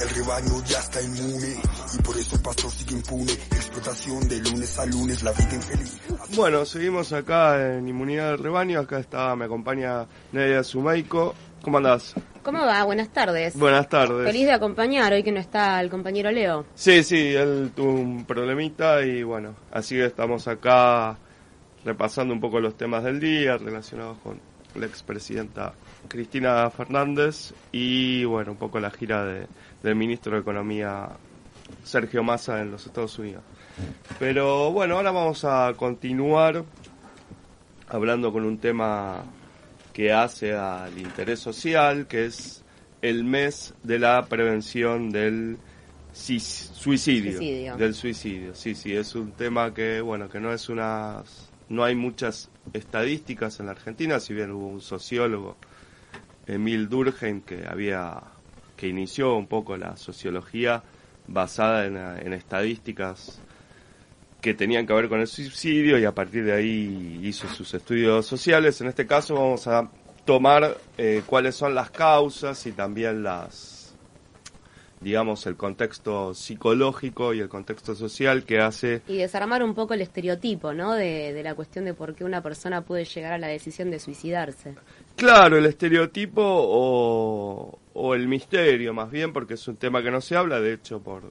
El rebaño ya está inmune y por eso el pastor sigue impune. Explotación de lunes a lunes, la vida infeliz. Bueno, seguimos acá en Inmunidad del Rebaño. Acá está, me acompaña Nadia Sumaico. ¿Cómo andás? ¿Cómo va? Buenas tardes. Buenas tardes. Feliz de acompañar hoy que no está el compañero Leo. Sí, sí, él tuvo un problemita y bueno, así que estamos acá repasando un poco los temas del día relacionados con la expresidenta Cristina Fernández y bueno, un poco la gira de, del ministro de Economía Sergio Massa en los Estados Unidos. Pero bueno, ahora vamos a continuar hablando con un tema que hace al interés social, que es el mes de la prevención del suicidio, Suicidio. del suicidio. Sí, sí, es un tema que bueno, que no es una no hay muchas estadísticas en la Argentina, si bien hubo un sociólogo Emil Durkheim que había que inició un poco la sociología basada en, en estadísticas que tenían que ver con el suicidio y a partir de ahí hizo sus estudios sociales. En este caso vamos a tomar eh, cuáles son las causas y también las, digamos, el contexto psicológico y el contexto social que hace Y desarmar un poco el estereotipo, ¿no? De, de la cuestión de por qué una persona puede llegar a la decisión de suicidarse. Claro, el estereotipo o, o el misterio, más bien, porque es un tema que no se habla, de hecho, por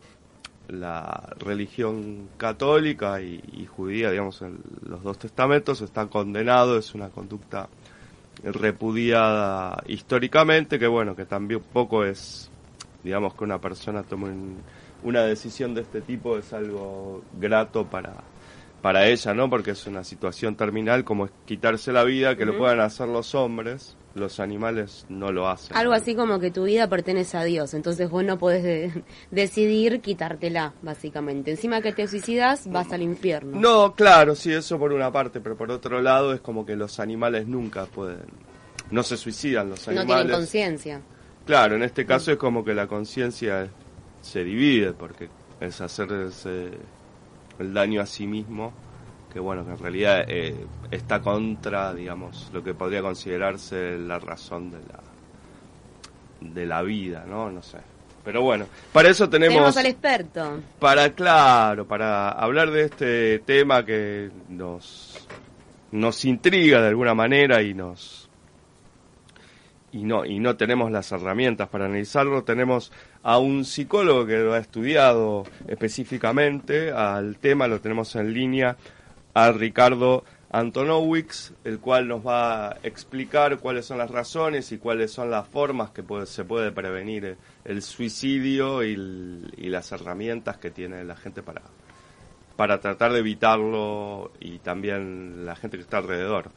la religión católica y, y judía, digamos, en los dos testamentos, está condenado, es una conducta repudiada históricamente, que bueno, que también un poco es, digamos, que una persona tome un- una decisión de este tipo es algo grato para para ella, ¿no? Porque es una situación terminal como es quitarse la vida, que lo puedan hacer los hombres, los animales no lo hacen. Algo así como que tu vida pertenece a Dios, entonces vos no podés de- decidir quitártela, básicamente. Encima que te suicidas, vas al infierno. No, claro, sí, eso por una parte, pero por otro lado es como que los animales nunca pueden, no se suicidan los No tienen animales. conciencia. Claro, en este caso es como que la conciencia se divide, porque es hacerse el daño a sí mismo, que bueno, que en realidad eh, está contra, digamos, lo que podría considerarse la razón de la de la vida, ¿no? No sé. Pero bueno, para eso tenemos, Tenemos al experto. para claro, para hablar de este tema que nos nos intriga de alguna manera y nos y no y no tenemos las herramientas para analizarlo, tenemos a un psicólogo que lo ha estudiado específicamente al tema, lo tenemos en línea a Ricardo Antonowicz, el cual nos va a explicar cuáles son las razones y cuáles son las formas que puede- se puede prevenir el, suicidio y, y las herramientas que tiene la gente para, para tratar de evitarlo y también la gente que está alrededor.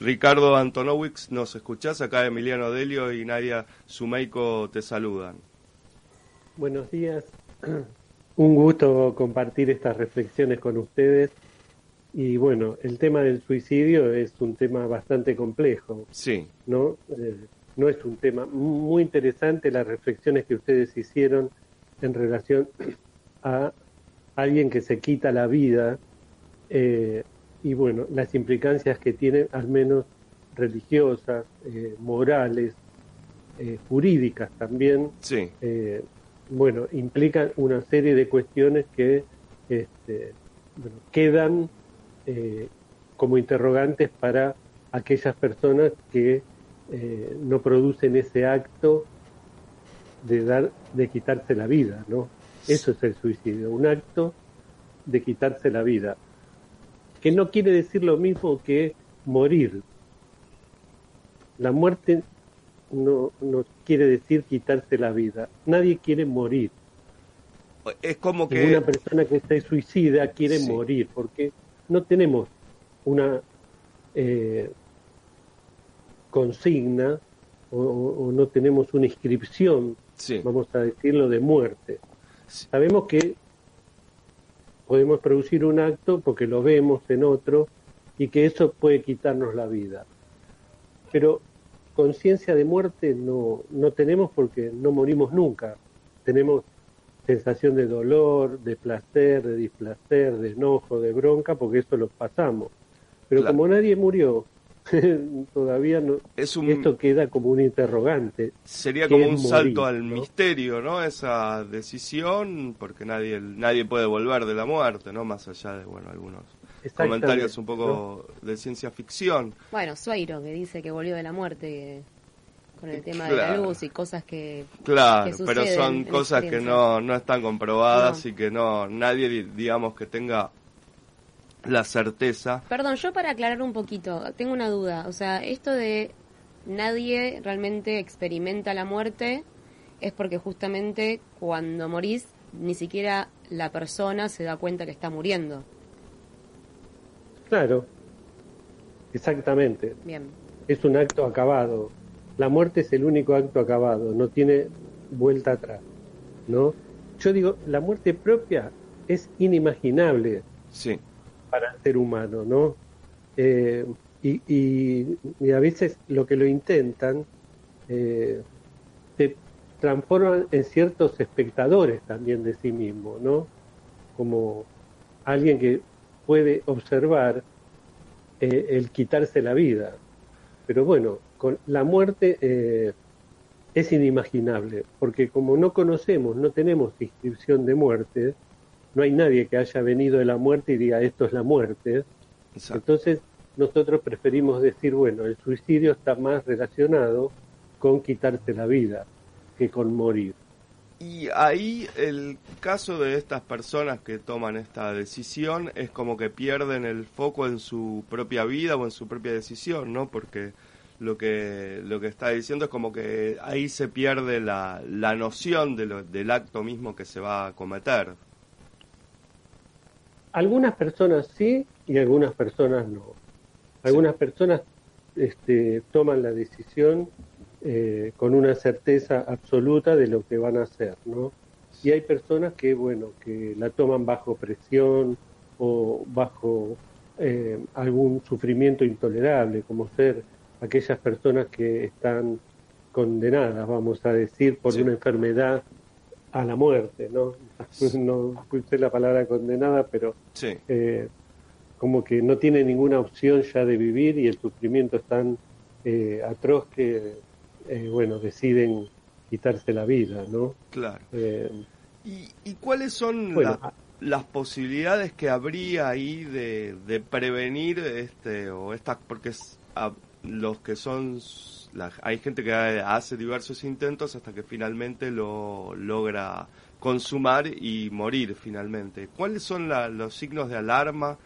Ricardo Antonowicz, ¿nos escuchás? Acá Emiliano Delio y Nadia Sumeico te saludan. Buenos días. Un gusto compartir estas reflexiones con ustedes. Y bueno, el tema del suicidio es un tema bastante complejo, Sí, ¿no? Eh, no es un tema muy interesante las reflexiones que ustedes hicieron en relación a alguien que se quita la vida eh, y bueno, las implicancias que tiene, al menos religiosas, eh, morales, eh, jurídicas también, sí, eh, bueno, implican una serie de cuestiones que este, bueno, quedan como interrogantes para aquellas personas que no producen ese acto de dar, de quitarse la vida, ¿no? Eso es el suicidio, un acto de quitarse la vida, que no quiere decir lo mismo que morir. La muerte no, no quiere decir quitarse la vida. Nadie quiere morir. es como que... Ninguna persona que se suicida quiere Sí. morir, porque no tenemos una eh, consigna o, o- o no tenemos una inscripción, Sí, vamos a decirlo, de muerte. Sí. Sabemos que podemos producir un acto porque lo vemos en otro y que eso puede quitarnos la vida. Pero conciencia de muerte no, no tenemos porque no morimos nunca. Tenemos sensación de dolor, de placer, de displacer, de enojo, de bronca, porque eso lo pasamos. Pero Claro. como nadie murió, todavía no. Es un, esto queda como un interrogante. Sería como un salto al misterio, ¿no? Esa decisión, porque nadie nadie puede volver de la muerte, ¿no? Más allá de, bueno, algunos comentarios un poco de ciencia ficción. Bueno, Sueiro, que dice que volvió de la muerte con el tema de la luz y cosas que. Claro, pero son cosas que no, no están comprobadas y que no nadie, digamos, que tenga la certeza. Perdón, yo para aclarar un poquito, tengo una duda. O sea, esto de nadie realmente experimenta la muerte es porque justamente cuando morís ni siquiera la persona se da cuenta que está muriendo. Claro, exactamente. Bien. Es un acto acabado. La muerte es el único acto acabado, no tiene vuelta atrás, ¿no? Yo digo, la muerte propia es inimaginable. Sí para el ser humano, ¿no? Eh, y, a veces lo que lo intentan eh, se transforman en ciertos espectadores también de sí mismo, ¿no? Como alguien que puede observar eh, el quitarse la vida. Pero bueno, con la muerte es inimaginable, porque como no conocemos, no tenemos inscripción de muerte, no hay nadie que haya venido de la muerte y diga esto es la muerte. Entonces nosotros preferimos decir, bueno, el suicidio está más relacionado con quitarse la vida que con morir. Y ahí el caso de estas personas que toman esta decisión es como que pierden el foco en su propia vida o en su propia decisión, ¿no? Porque lo que lo que está diciendo es como que ahí se pierde la, la noción de lo, del acto mismo que se va a cometer. Algunas personas sí y algunas personas no. Algunas personas este, toman la decisión eh, con una certeza absoluta de lo que van a hacer, ¿no? Y hay personas que, bueno, que la toman bajo presión o bajo eh, algún sufrimiento intolerable, como ser aquellas personas que están condenadas, vamos a decir, por una enfermedad a la muerte, ¿no? No puse la palabra condenada, pero eh, como que no tiene ninguna opción ya de vivir y el sufrimiento es tan eh, atroz que, eh, bueno, deciden quitarse la vida, ¿no? Claro. ¿Y, cuáles son las posibilidades que habría ahí de, de prevenir este o estas, porque los que son hay gente que hace diversos intentos hasta que finalmente lo logra consumar y morir finalmente. ¿Cuáles son los signos de alarma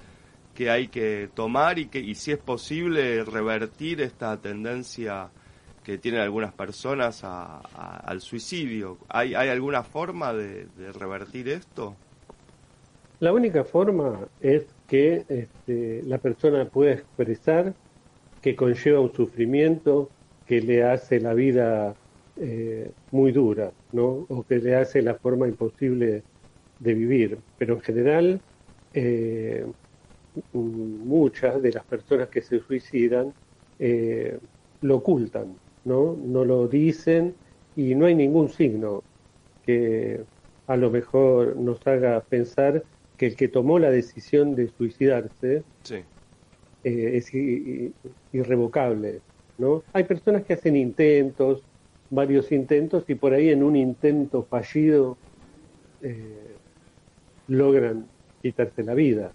que hay que tomar y, que, y si es posible revertir esta tendencia que tienen algunas personas al suicidio? ¿Hay, ¿Hay alguna forma de, revertir esto? La única forma es que este, la persona pueda expresar que conlleva un sufrimiento, que le hace la vida eh, muy dura, ¿no? O que le hace la forma imposible de vivir. Pero en general, eh, muchas de las personas que se suicidan eh, lo ocultan, ¿no? No lo dicen y no hay ningún signo que a lo mejor nos haga pensar que el que tomó la decisión de suicidarse es irrevocable. ¿no? Hay personas que hacen intentos, varios intentos, y por ahí en un intento fallido eh, logran quitarse la vida.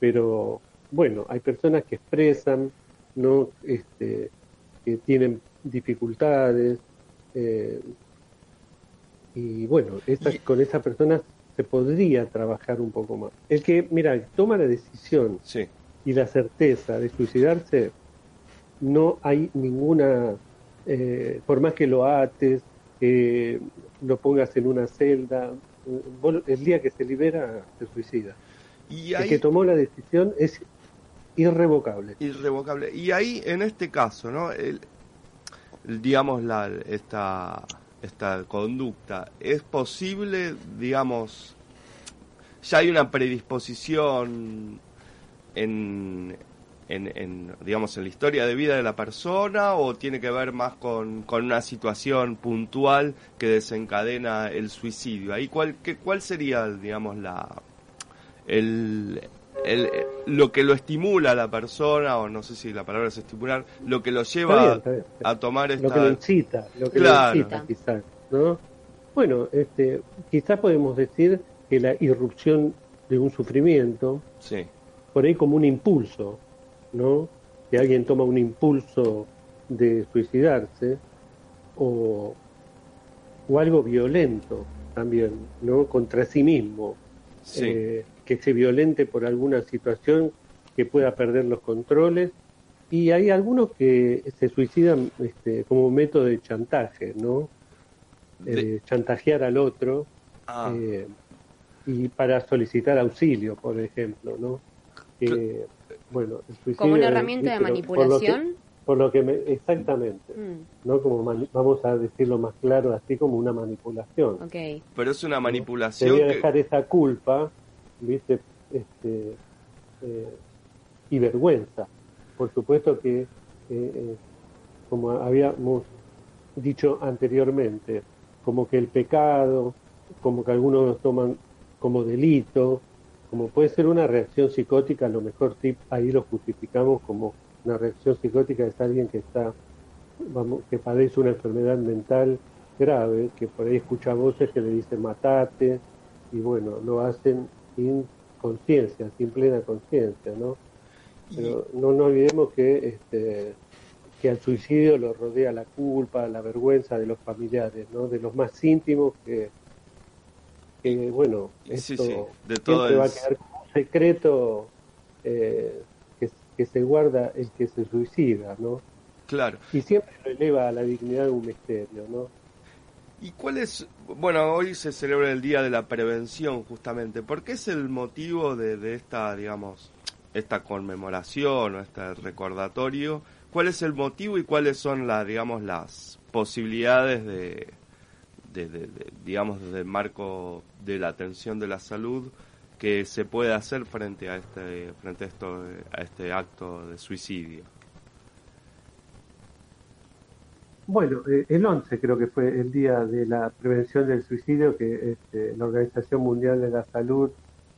Pero bueno, hay personas que expresan, ¿no? Este, que tienen dificultades. Eh, y bueno, con esa persona se podría trabajar un poco más. El que, mira, toma la decisión y la certeza de suicidarse, no hay ninguna, eh, por más que lo ates, que lo pongas en una celda, el día que se libera se suicida. Y El que tomó la decisión es irrevocable. Irrevocable. Y ahí, en este caso, ¿no? El, digamos, la, esta, esta conducta, ¿es posible, digamos, ya hay una predisposición en, en, digamos, en la historia de vida de la persona o tiene que ver más con, con una situación puntual que desencadena el suicidio? Ahí, ¿cuál, qué, cuál sería, digamos, la, el, el, lo que lo estimula a la persona, o no sé si la palabra es estimular, lo que lo lleva a tomar esta... Lo que lo incita, lo que lo incita quizás, ¿no? Bueno, este, quizás podemos decir que la irrupción de un sufrimiento, sí. Por ahí como un impulso, ¿no? Que alguien toma un impulso de suicidarse, o, o algo violento también, ¿no? Contra sí mismo. Eh, que se violente por alguna situación que pueda perder los controles. Y hay algunos que se suicidan este, como método de chantaje, ¿no? Eh, chantajear al otro ah. eh, y para solicitar auxilio, por ejemplo, ¿no? Bueno, como una herramienta de manipulación por lo que me, exactamente, mm. ¿no? Como vamos a decirlo más claro, así como una manipulación. Okay. Pero es una manipulación. Te voy a dejar esa culpa, ¿viste? Este, eh, y vergüenza. Por supuesto que, eh, eh, como habíamos dicho anteriormente, como que el pecado, como que algunos lo toman como delito, como puede ser una reacción psicótica, a lo mejor ahí lo justificamos como una reacción psicótica es alguien que está, vamos, que padece una enfermedad mental grave, que por ahí escucha voces que le dicen matate, y bueno, lo hacen sin conciencia, sin plena conciencia, ¿no? Pero no nos olvidemos que este que al suicidio lo rodea la culpa, la vergüenza de los familiares, ¿no? De los más íntimos que, que bueno, esto De todo va a quedar como un secreto eh, que se guarda el que se suicida, ¿no? Claro. Y siempre lo eleva a la dignidad de un misterio, ¿no? ¿Y cuál es, bueno, hoy se celebra el Día de la Prevención justamente, ¿por qué es el motivo de, esta, digamos, esta conmemoración o este recordatorio? ¿Cuál es el motivo y cuáles son las, digamos, las posibilidades de, de, digamos, desde el marco de la atención de la salud que se puede hacer frente a este frente a esto a este acto de suicidio. Bueno eh, el 11 creo que fue el día de la prevención del suicidio que este, la Organización Mundial de la Salud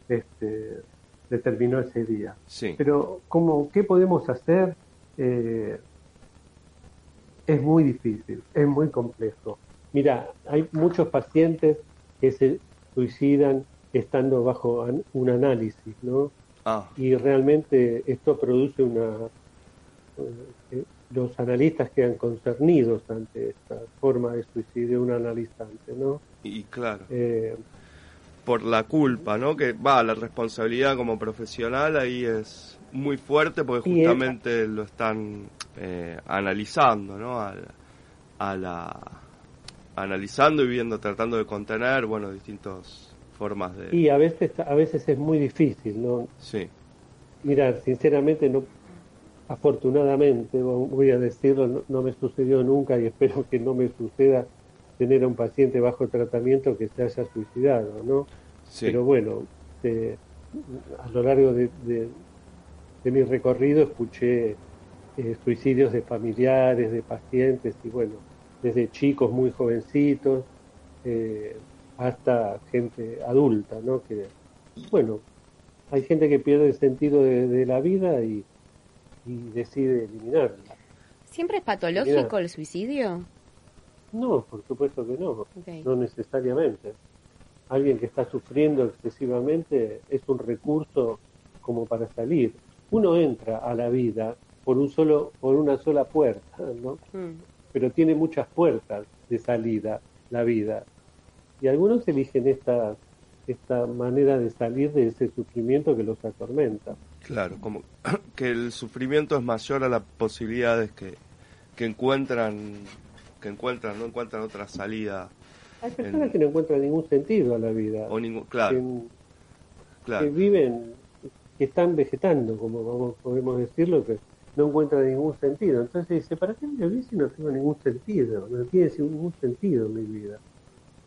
este, determinó ese día. Sí. pero cómo qué podemos hacer eh, es muy difícil es muy complejo mira hay muchos pacientes que se suicidan estando bajo un análisis, ¿no? Ah. Y realmente esto produce una... Eh, los analistas quedan concernidos ante esta forma de suicidio un analizante, ¿no? Y claro. Eh, por la culpa, ¿no? Que va, la responsabilidad como profesional ahí es muy fuerte porque justamente lo están eh, analizando, ¿no? a la analizando y viendo, tratando de contener, bueno, distintos formas de... Y a veces, a veces es muy difícil, ¿no? Sí. Mirar, sinceramente, no, afortunadamente, voy a decirlo, no, me sucedió nunca y espero que no me suceda tener a un paciente bajo tratamiento que se haya suicidado, ¿no? Sí. Pero bueno, eh, a lo largo de, de, mi recorrido escuché eh, suicidios de familiares, de pacientes, y bueno, desde chicos muy jovencitos, eh, hasta gente adulta, ¿no? Que, bueno, hay gente que pierde el sentido de, la vida y, decide eliminarla. ¿Siempre es patológico el suicidio? No, por supuesto que no, no necesariamente. Alguien que está sufriendo excesivamente es un recurso como para salir. Uno entra a la vida por un solo, por una sola puerta, ¿no? Mm. Pero tiene muchas puertas de salida la vida y algunos eligen esta, esta manera de salir de ese sufrimiento que los atormenta. Claro, como que el sufrimiento es mayor a las posibilidades que, que encuentran que encuentran no encuentran otra salida. Hay personas que no encuentran ningún sentido a la vida. O ningún, claro, que, viven, que están vegetando, como podemos decirlo, que no encuentran ningún sentido. Entonces dice, ¿para qué me vivir si no tengo ningún sentido? No tiene ningún sentido mi vida.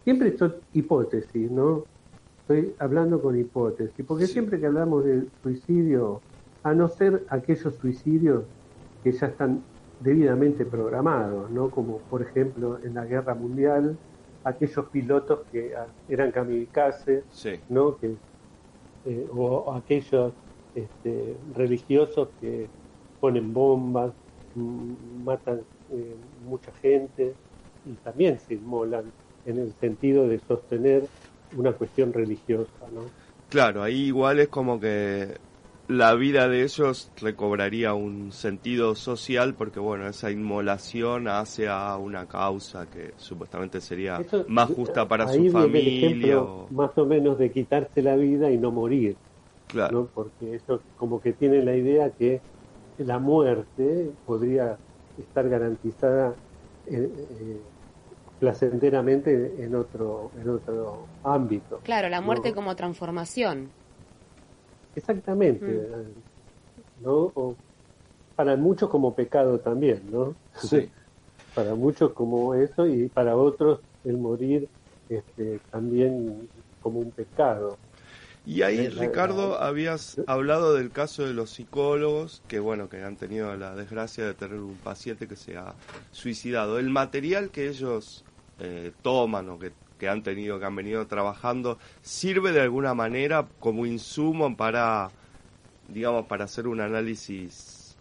Siempre esto hipótesis, ¿no? Estoy hablando con hipótesis, porque siempre que hablamos de suicidio, a no ser aquellos suicidios que ya están debidamente programados, ¿no? Como por ejemplo en la Guerra Mundial, aquellos pilotos que ah, eran kamikaze, ¿no? Que, eh, o aquellos este, religiosos que ponen bombas, matan eh, mucha gente y también se inmolan en el sentido de sostener una cuestión religiosa, ¿no? Claro, ahí igual es como que la vida de ellos recobraría un sentido social porque bueno, esa inmolación hace a una causa que supuestamente sería más justa para su familia. Más o menos de quitarse la vida y no morir. Claro. Porque eso como que tiene la idea que la muerte podría estar garantizada eh, eh, placenteramente en otro, en otro ámbito. Claro, la muerte como transformación. Exactamente, mm. ¿no? para muchos como pecado también, ¿no? Sí. para muchos como eso y para otros el morir este, también como un pecado. Y ahí, Ricardo, habías hablado del caso de los psicólogos que, bueno, que han tenido la desgracia de tener un paciente que se ha suicidado. El material que ellos eh, toman o que, han tenido, que han venido trabajando, sirve de alguna manera como insumo para, digamos, para hacer un análisis,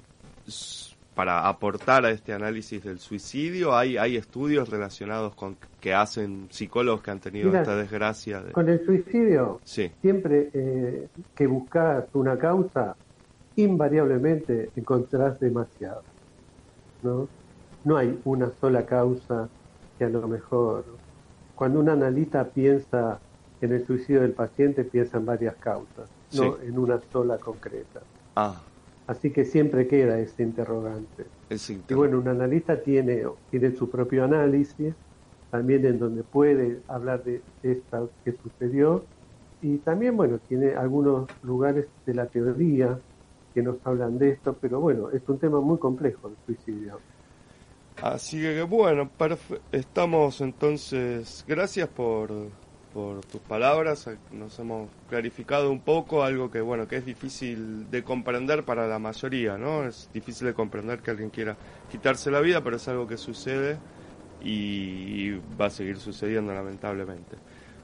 para aportar a este análisis del suicidio. Hay, hay estudios relacionados con que hacen psicólogos que han tenido esta desgracia. Con el suicidio, siempre eh, que buscas una causa, invariablemente encontrarás demasiado. ¿no? no hay una sola causa que a lo mejor cuando un analista piensa en el suicidio del paciente piensa en varias causas, no en una sola concreta. Ah. Así que siempre queda ese interrogante. Y bueno, un analista tiene, tiene su propio análisis, también en donde puede hablar de esto que sucedió, y también, bueno, tiene algunos lugares de la teoría que nos hablan de esto, pero bueno, es un tema muy complejo el suicidio. Así que bueno, estamos entonces, gracias por, por tus palabras, nos hemos clarificado un poco algo que bueno, que es difícil de comprender para la mayoría, ¿no? Es difícil de comprender que alguien quiera quitarse la vida, pero es algo que sucede y va a seguir sucediendo lamentablemente.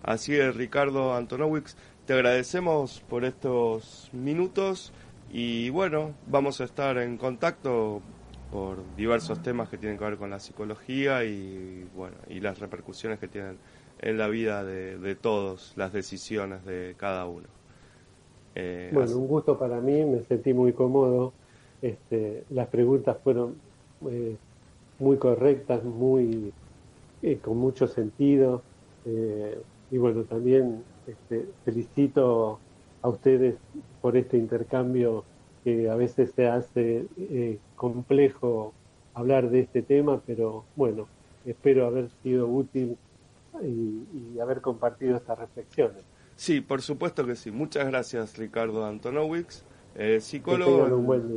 Así que Ricardo Antonowicz, te agradecemos por estos minutos y bueno, vamos a estar en contacto por diversos temas que tienen que ver con la psicología y bueno y las repercusiones que tienen en la vida de, todos las decisiones de cada uno. Eh, bueno un gusto para mí me sentí muy cómodo. Este, las preguntas fueron eh, muy correctas muy eh, con mucho sentido. Y bueno también este, felicito a ustedes por este intercambio que a veces se hace eh, complejo hablar de este tema, pero bueno, espero haber sido útil y, haber compartido estas reflexiones. Sí, por supuesto que sí. Muchas gracias, Ricardo Antonowicz, eh, psicólogo.